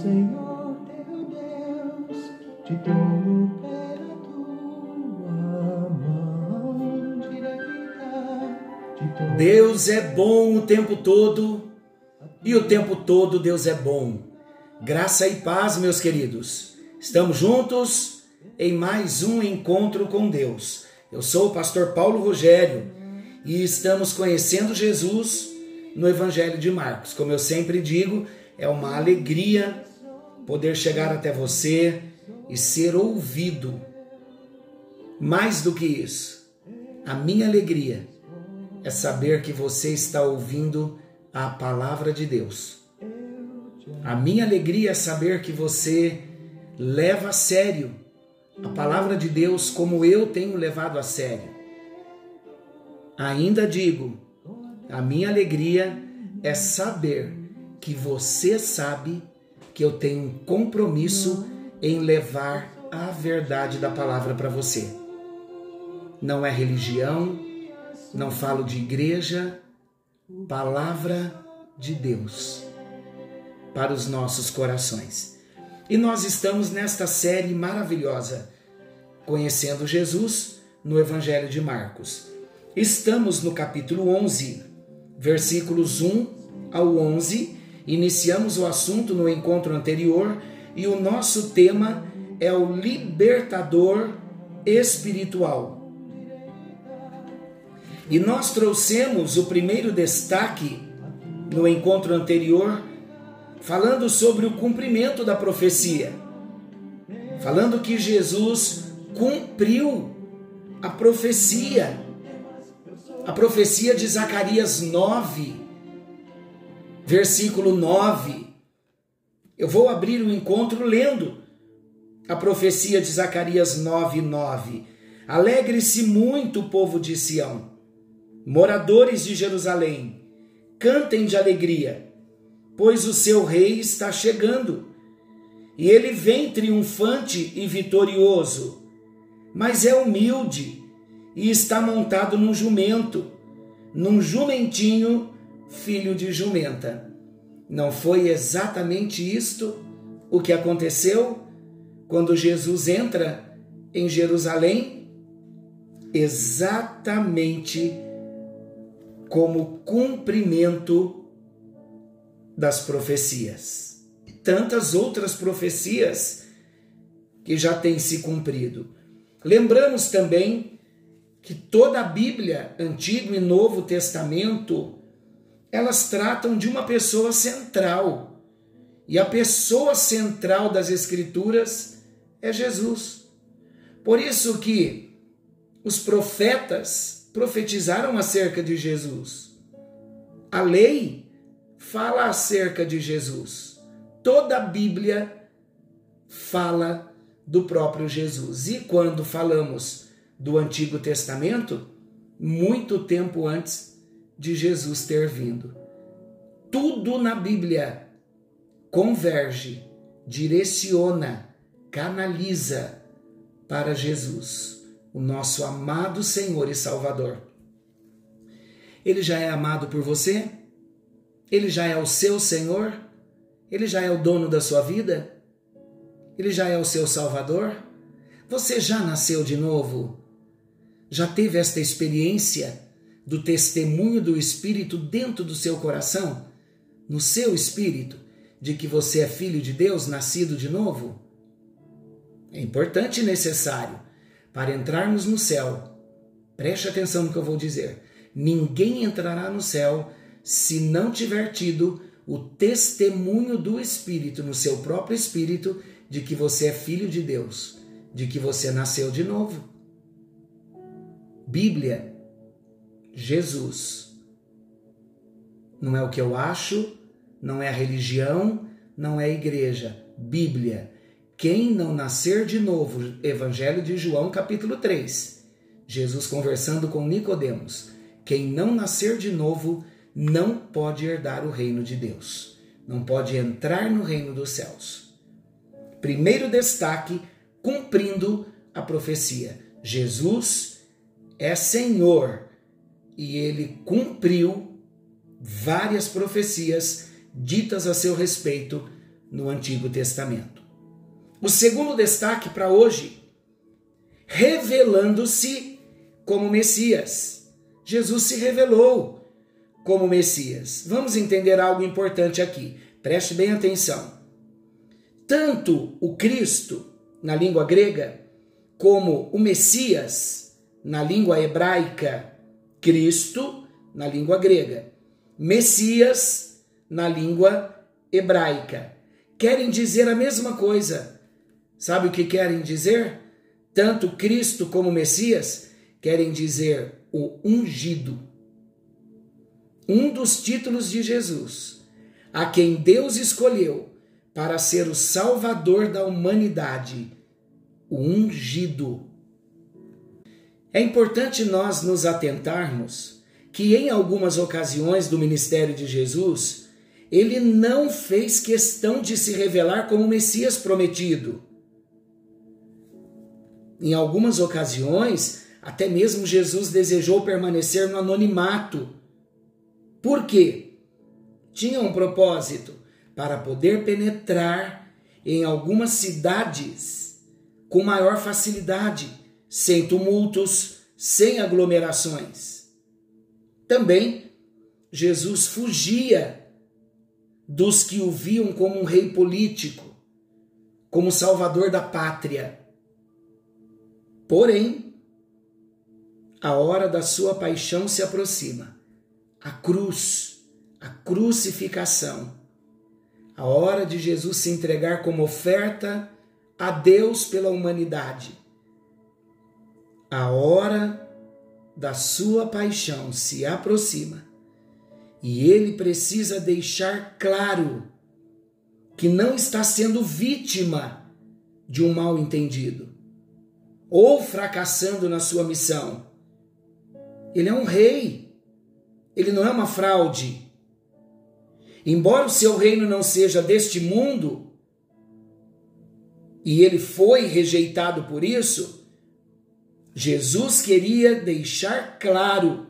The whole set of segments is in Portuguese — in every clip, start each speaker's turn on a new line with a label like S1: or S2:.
S1: Senhor teu Deus te tomo pela tua mão direita.
S2: Deus é bom o tempo todo e o tempo todo Deus é bom. Graça e paz, meus queridos. Estamos juntos em mais um encontro com Deus. Eu sou o pastor Paulo Rogério e estamos conhecendo Jesus no Evangelho de Marcos. Como eu sempre digo, é uma alegria poder chegar até você e ser ouvido. Mais do que isso, a minha alegria é saber que você está ouvindo a palavra de Deus. A minha alegria é saber que você leva a sério a palavra de Deus como eu tenho levado a sério. Ainda digo, a minha alegria é saber que você sabe que eu tenho um compromisso em levar a verdade da palavra para você. Não é religião, não falo de igreja, palavra de Deus para os nossos corações. E nós estamos nesta série maravilhosa, conhecendo Jesus no Evangelho de Marcos. Estamos no capítulo 11, versículos 1 ao 11. Iniciamos o assunto no encontro anterior e o nosso tema é o libertador espiritual. E nós trouxemos o primeiro destaque no encontro anterior, falando sobre o cumprimento da profecia. Falando que Jesus cumpriu a profecia. A profecia de Zacarias 9, versículo 9. Eu vou abrir o encontro lendo a profecia de Zacarias 9, 9. Alegre-se muito o povo de Sião, moradores de Jerusalém, cantem de alegria, pois o seu rei está chegando, e ele vem triunfante e vitorioso, mas é humilde e está montado num jumento, num jumentinho, filho de jumenta. Não foi exatamente isto o que aconteceu quando Jesus entra em Jerusalém? Exatamente como cumprimento das profecias. Tantas outras profecias que já têm se cumprido. Lembramos também que toda a Bíblia, Antigo e Novo Testamento, elas tratam de uma pessoa central. E a pessoa central das Escrituras é Jesus. Por isso que os profetas profetizaram acerca de Jesus. A lei fala acerca de Jesus. Toda a Bíblia fala do próprio Jesus. E quando falamos do Antigo Testamento, muito tempo antes de Jesus ter vindo. Tudo na Bíblia converge, direciona, canaliza para Jesus, o nosso amado Senhor e Salvador. Ele já é amado por você? Ele já é o seu Senhor? Ele já é o dono da sua vida? Ele já é o seu Salvador? Você já nasceu de novo? Já teve esta experiência do testemunho do Espírito dentro do seu coração? No seu espírito? De que você é filho de Deus, nascido de novo? É importante e necessário para entrarmos no céu. Preste atenção no que eu vou dizer. Ninguém entrará no céu se não tiver tido o testemunho do Espírito, no seu próprio espírito, de que você é filho de Deus, de que você nasceu de novo. Bíblia, Jesus. Não é o que eu acho, não é a religião, não é a igreja. Bíblia. Quem não nascer de novo, Evangelho de João, capítulo 3. Jesus conversando com Nicodemos. Quem não nascer de novo não pode herdar o reino de Deus. Não pode entrar no reino dos céus. Primeiro destaque, cumprindo a profecia. Jesus é Senhor e ele cumpriu várias profecias ditas a seu respeito no Antigo Testamento. O segundo destaque para hoje, revelando-se como Messias. Jesus se revelou como Messias. Vamos entender algo importante aqui. Preste bem atenção. Tanto o Cristo, na língua grega, como o Messias, na língua hebraica, Cristo, na língua grega, Messias, na língua hebraica, querem dizer a mesma coisa. Sabe o que querem dizer? Tanto Cristo como Messias querem dizer o ungido. Um dos títulos de Jesus, a quem Deus escolheu para ser o Salvador da humanidade, o ungido. É importante nós nos atentarmos que, em algumas ocasiões do ministério de Jesus, ele não fez questão de se revelar como Messias prometido. Em algumas ocasiões, até mesmo Jesus desejou permanecer no anonimato. Por quê? Tinha um propósito para poder penetrar em algumas cidades com maior facilidade, sem tumultos, sem aglomerações. Também Jesus fugia dos que o viam como um rei político, como salvador da pátria. Porém, a hora da sua paixão se aproxima. A cruz, a crucificação a hora de Jesus se entregar como oferta a Deus pela humanidade. A hora da sua paixão se aproxima e ele precisa deixar claro que não está sendo vítima de um mal entendido ou fracassando na sua missão. Ele é um rei, ele não é uma fraude. Embora o seu reino não seja deste mundo, e ele foi rejeitado por isso, Jesus queria deixar claro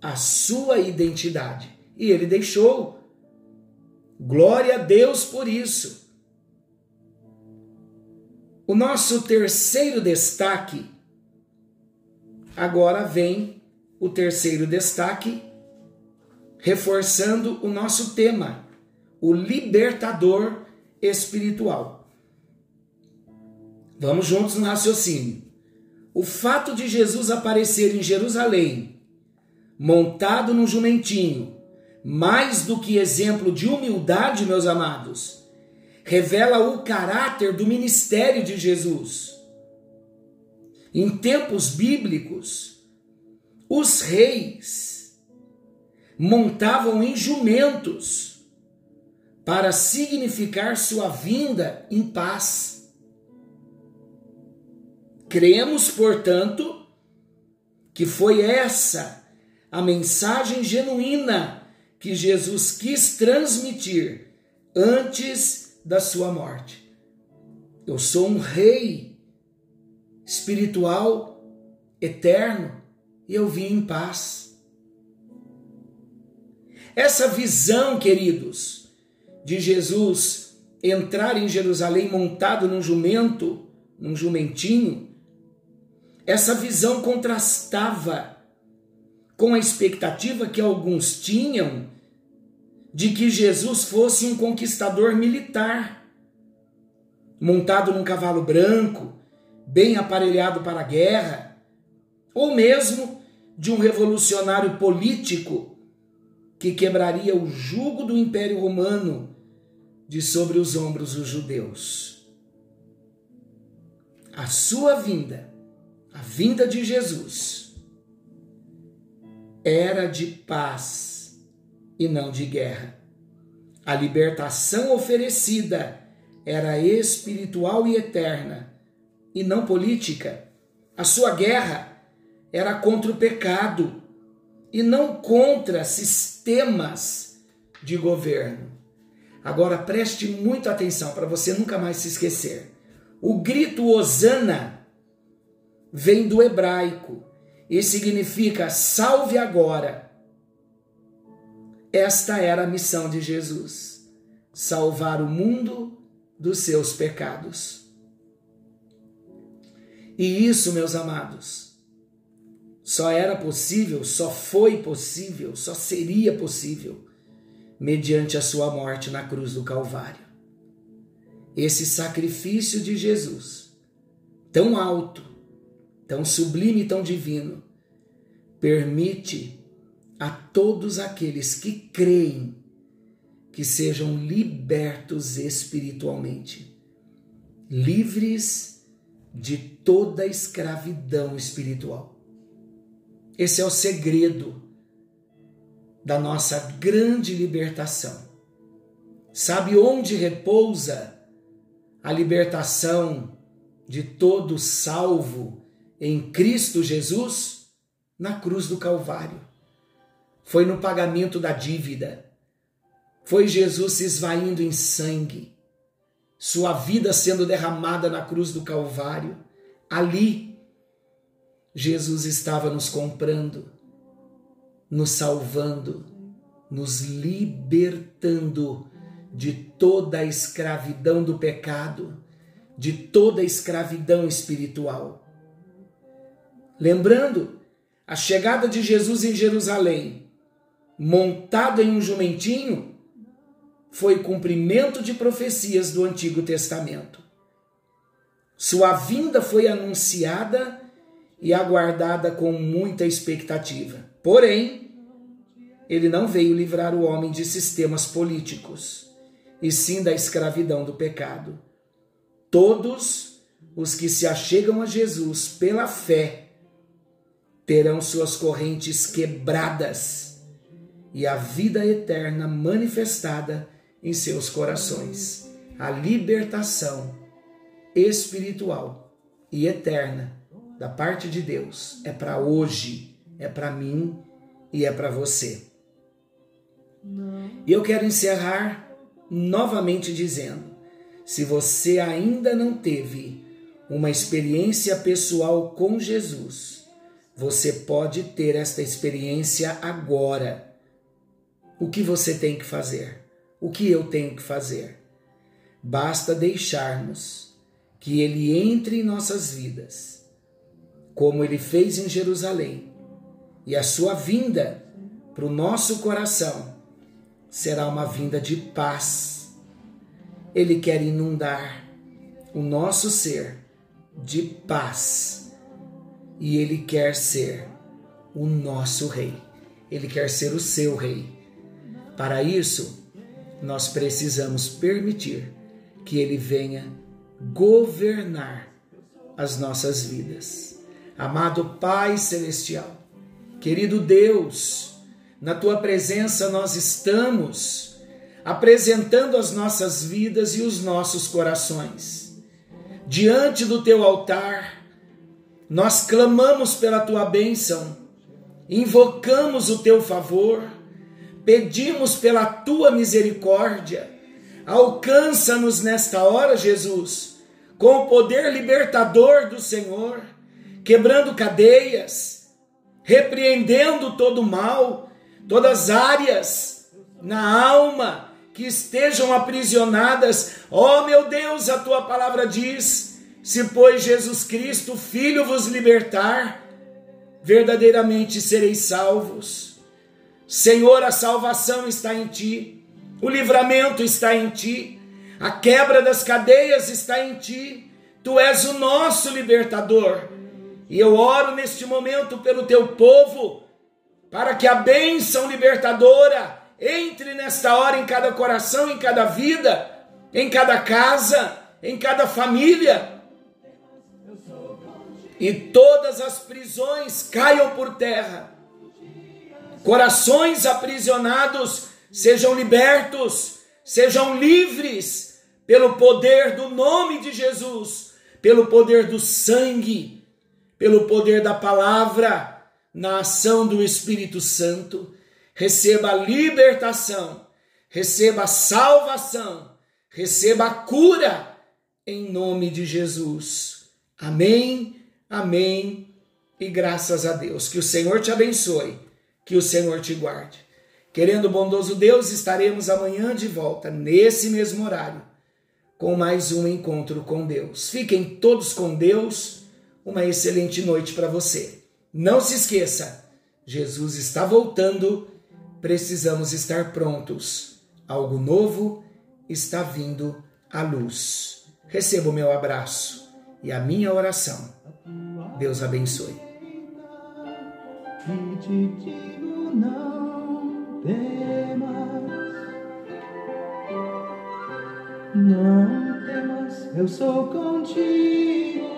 S2: a sua identidade. E ele deixou. Glória a Deus por isso. O nosso terceiro destaque, agora vem o terceiro destaque reforçando o nosso tema, o libertador espiritual. Vamos juntos no raciocínio. O fato de Jesus aparecer em Jerusalém, montado num jumentinho, mais do que exemplo de humildade, meus amados, revela o caráter do ministério de Jesus. Em tempos bíblicos, os reis montavam em jumentos para significar sua vinda em paz. Cremos, portanto, que foi essa a mensagem genuína que Jesus quis transmitir antes da sua morte. Eu sou um rei espiritual, eterno, e eu vim em paz. Essa visão, queridos, de Jesus entrar em Jerusalém montado num jumento, num jumentinho, essa visão contrastava com a expectativa que alguns tinham de que Jesus fosse um conquistador militar, montado num cavalo branco, bem aparelhado para a guerra, ou mesmo de um revolucionário político que quebraria o jugo do Império Romano de sobre os ombros dos judeus. A sua vinda, a vinda de Jesus, era de paz e não de guerra. A libertação oferecida era espiritual e eterna, e não política. A sua guerra era contra o pecado e não contra sistemas de governo. Agora preste muita atenção para você nunca mais se esquecer. O grito Osana vem do hebraico e significa salve agora. Esta era a missão de Jesus. salvar o mundo dos seus pecados. E isso, meus amados, só era possível, só foi possível, só seria possível mediante a sua morte na cruz do Calvário. Esse sacrifício de Jesus, tão alto, tão sublime e tão divino, permite a todos aqueles que creem que sejam libertos espiritualmente, livres de toda escravidão espiritual. Esse é o segredo da nossa grande libertação. Sabe onde repousa a libertação de todo salvo em Cristo Jesus? Na cruz do Calvário. Foi no pagamento da dívida foi Jesus se esvaindo em sangue, sua vida sendo derramada na cruz do Calvário. Ali, Jesus estava nos comprando, nos salvando, nos libertando de toda a escravidão do pecado, de toda a escravidão espiritual. Lembrando, a chegada de Jesus em Jerusalém, montado em um jumentinho, foi cumprimento de profecias do Antigo Testamento. Sua vinda foi anunciada e aguardada com muita expectativa. Porém, ele não veio livrar o homem de sistemas políticos, e sim da escravidão do pecado. Todos os que se achegam a Jesus pela fé terão suas correntes quebradas e a vida eterna manifestada em seus corações. A libertação espiritual e eterna da parte de Deus é para hoje, é para mim e é para você. E eu quero encerrar novamente dizendo: se você ainda não teve uma experiência pessoal com Jesus, você pode ter esta experiência agora. O que você tem que fazer? o que eu tenho que fazer? Basta deixarmos que Ele entre em nossas vidas, como Ele fez em Jerusalém, e a sua vinda para o nosso coração será uma vinda de paz. Ele quer inundar o nosso ser de paz e Ele quer ser o nosso Rei. Ele quer ser o seu Rei. Para isso, nós precisamos permitir que Ele venha governar as nossas vidas. Amado Pai Celestial, querido Deus, na Tua presença nós estamos apresentando as nossas vidas e os nossos corações. Diante do Teu altar, nós clamamos pela Tua bênção, invocamos o Teu favor pedimos pela tua misericórdia. Alcança-nos nesta hora, Jesus, com o poder libertador do Senhor, quebrando cadeias, repreendendo todo mal, todas as áreas na alma que estejam aprisionadas. Ó oh, meu Deus, a tua palavra diz: se pois Jesus Cristo, Filho, vos libertar, verdadeiramente sereis salvos. Senhor, a salvação está em ti, o livramento está em ti, a quebra das cadeias está em ti, tu és o nosso libertador. E eu oro neste momento pelo teu povo, para que a bênção libertadora entre nesta hora em cada coração, em cada vida, em cada casa, em cada família. E todas as prisões caiam por terra corações aprisionados sejam libertos, sejam livres pelo poder do nome de Jesus, pelo poder do sangue, pelo poder da palavra, na ação do Espírito Santo. Receba a libertação, receba a salvação, receba a cura em nome de Jesus. Amém, amém e graças a Deus. Que o Senhor te abençoe que o Senhor te guarde. Querendo o bondoso Deus, estaremos amanhã de volta, nesse mesmo horário, com mais um encontro com Deus. Fiquem todos com Deus. Uma excelente noite para você. Não se esqueça, Jesus está voltando, precisamos estar prontos. Algo novo está vindo à luz. Receba o meu abraço e a minha oração. Deus abençoe.
S1: Te digo não temas, não temas, eu sou contigo.